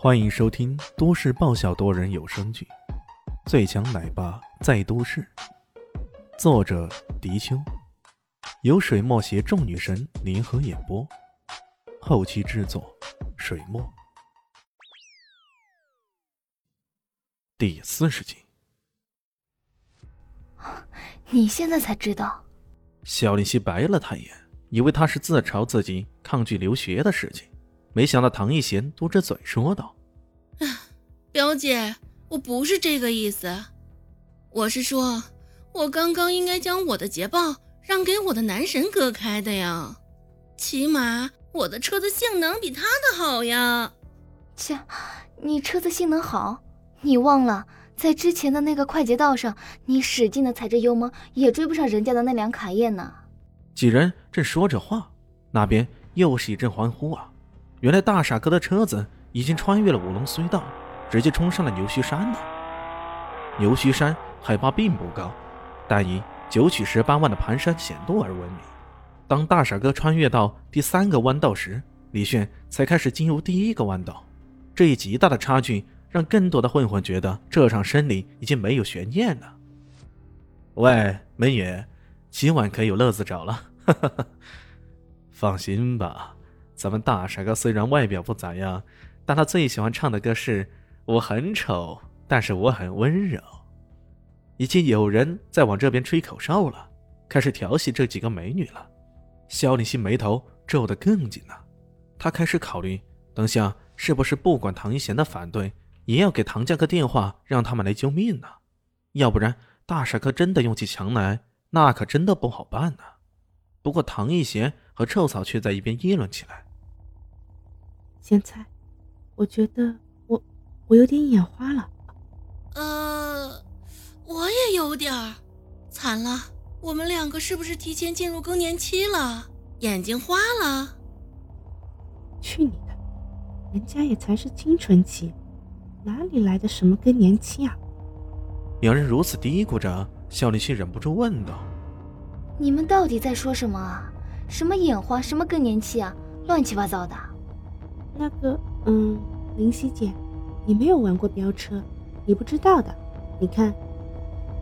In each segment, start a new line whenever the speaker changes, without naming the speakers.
欢迎收听都市爆笑多人有声剧《最强奶爸在都市》，作者：迪秋，由水墨携众女神联合演播，后期制作：水墨。第四十集，
你现在才知道？
小林熙白了他一眼，以为他是自嘲自己抗拒留学的事情。没想到唐艺贤嘟着嘴说道：“
表姐，我不是这个意思，我是说，我刚刚应该将我的捷豹让给我的男神哥开的呀，起码我的车子性能比他的好呀。
切，你车子性能好？你忘了，在之前的那个快捷道上，你使劲的踩着油门，也追不上人家的那辆卡宴呢。”
几人正说着话，那边又是一阵欢呼啊！原来大傻哥的车子已经穿越了五龙隧道，直接冲上了牛须山了。牛须山海拔并不高，但以九曲十八弯的盘山险路而闻名。当大傻哥穿越到第三个弯道时，李炫才开始进入第一个弯道。这一极大的差距让更多的混混觉得这场胜利已经没有悬念了。喂，美女，今晚可有乐子找了？放心吧。咱们大傻哥虽然外表不咋样，但他最喜欢唱的歌是《我很丑，但是我很温柔》。已经有人在往这边吹口哨了，开始调戏这几个美女了。肖立新眉头皱得更紧了，他开始考虑，等下是不是不管唐一贤的反对，也要给唐家个电话，让他们来救命呢？要不然大傻哥真的用起强来，那可真的不好办呢。不过唐一贤和臭草却在一边议论起来。
咸菜，我觉得我我有点眼花了。
呃，我也有点儿，惨了，我们两个是不是提前进入更年期了？眼睛花了？
去你的！人家也才是青春期，哪里来的什么更年期啊？
两人如此嘀咕着，肖立新忍不住问道：“
你们到底在说什么啊？什么眼花，什么更年期啊？乱七八糟的！”
那个，嗯，林夕姐，你没有玩过飙车，你不知道的。你看，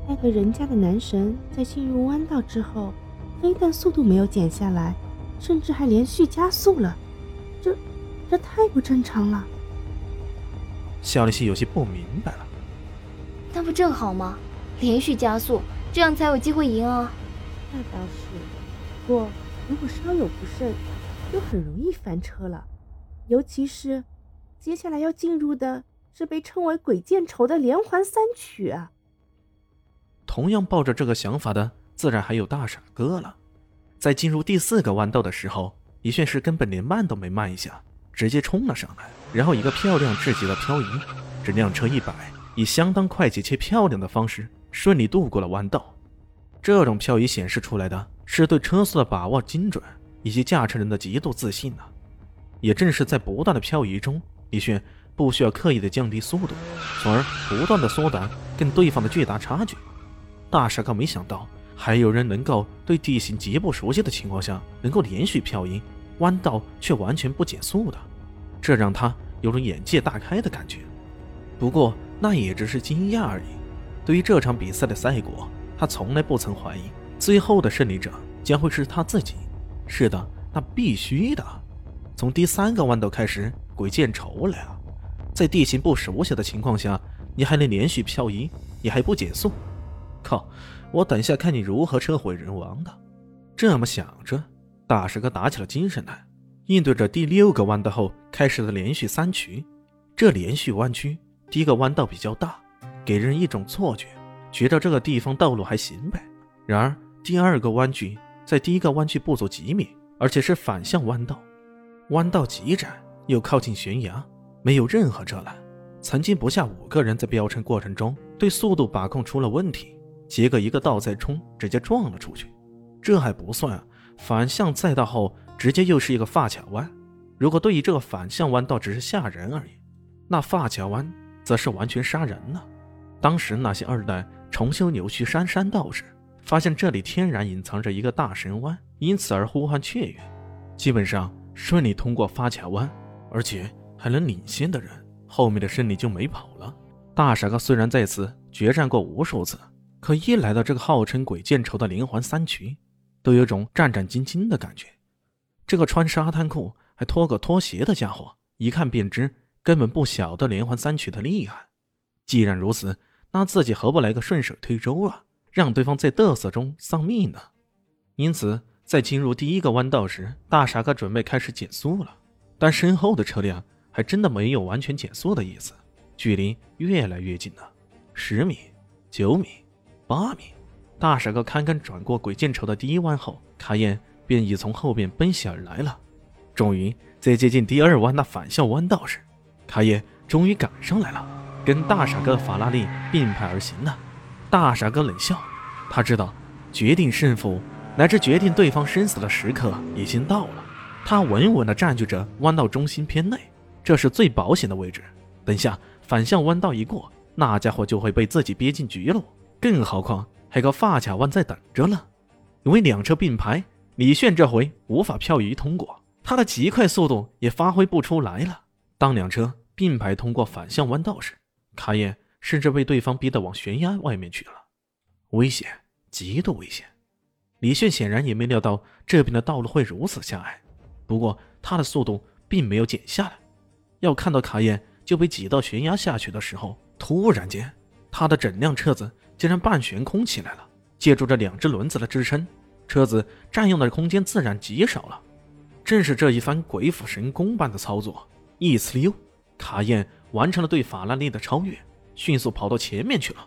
那个人家的男神在进入弯道之后，非但速度没有减下来，甚至还连续加速了，这，这太不正常了。
肖立西有些不明白了。
那不正好吗？连续加速，这样才有机会赢啊。
那倒是，不过如果稍有不慎，就很容易翻车了。尤其是，接下来要进入的是被称为“鬼见愁”的连环三曲啊！
同样抱着这个想法的，自然还有大傻哥了。在进入第四个弯道的时候，李炫是根本连慢都没慢一下，直接冲了上来，然后一个漂亮至极的漂移，这辆车一摆，以相当快捷且漂亮的方式顺利度过了弯道。这种漂移显示出来的是对车速的把握精准，以及驾车人的极度自信呢。也正是在不断的漂移中，李炫不需要刻意的降低速度，从而不断的缩短跟对方的巨大差距。大傻哥没想到还有人能够对地形极不熟悉的情况下，能够连续漂移弯道却完全不减速的，这让他有种眼界大开的感觉。不过那也只是惊讶而已。对于这场比赛的赛果，他从来不曾怀疑，最后的胜利者将会是他自己。是的，那必须的。从第三个弯道开始，鬼见愁了！在地形不熟悉的情况下，你还能连续漂移，你还不减速？靠！我等下看你如何车毁人亡的！这么想着，大师哥打起了精神来，应对着第六个弯道后开始的连续三曲。这连续弯曲，第一个弯道比较大，给人一种错觉，觉得这个地方道路还行呗。然而第二个弯曲在第一个弯曲不足几米，而且是反向弯道。弯道极窄，又靠近悬崖，没有任何遮拦。曾经不下五个人在飙车过程中对速度把控出了问题，结果一个倒再冲，直接撞了出去。这还不算，反向赛道后直接又是一个发卡弯。如果对于这个反向弯道只是吓人而已，那发卡弯则是完全杀人了。当时那些二代重修牛须山山道时，发现这里天然隐藏着一个大神弯，因此而呼唤雀跃，基本上。顺利通过发卡弯，而且还能领先的人，后面的胜利就没跑了。大傻哥虽然在此决战过无数次，可一来到这个号称鬼见愁的连环三曲，都有种战战兢兢的感觉。这个穿沙滩裤还拖个拖鞋的家伙，一看便知根本不晓得连环三曲的厉害。既然如此，那自己何不来个顺水推舟啊，让对方在嘚瑟中丧命呢？因此，在进入第一个弯道时，大傻哥准备开始减速了，但身后的车辆还真的没有完全减速的意思，距离越来越近了。十米、九米、八米，大傻哥堪堪转过鬼见愁的第一弯后，卡宴便已从后边奔袭而来了。终于，在接近第二弯那反向弯道时，卡宴终于赶上来了，跟大傻哥法拉利并排而行了。大傻哥冷笑，他知道决定胜负。乃至决定对方生死的时刻已经到了，他稳稳地占据着弯道中心偏内，这是最保险的位置。等下反向弯道一过，那家伙就会被自己憋进局了。更何况还有个发卡弯在等着呢。因为两车并排，李炫这回无法漂移通过，他的极快速度也发挥不出来了。当两车并排通过反向弯道时，卡宴甚至被对方逼得往悬崖外面去了，危险，极度危险。李炫显然也没料到这边的道路会如此狭隘，不过他的速度并没有减下来。要看到卡宴就被挤到悬崖下去的时候，突然间，他的整辆车子竟然半悬空起来了。借助着两只轮子的支撑，车子占用的空间自然极少了。正是这一番鬼斧神工般的操作，一呲溜，卡宴完成了对法拉利的超越，迅速跑到前面去了。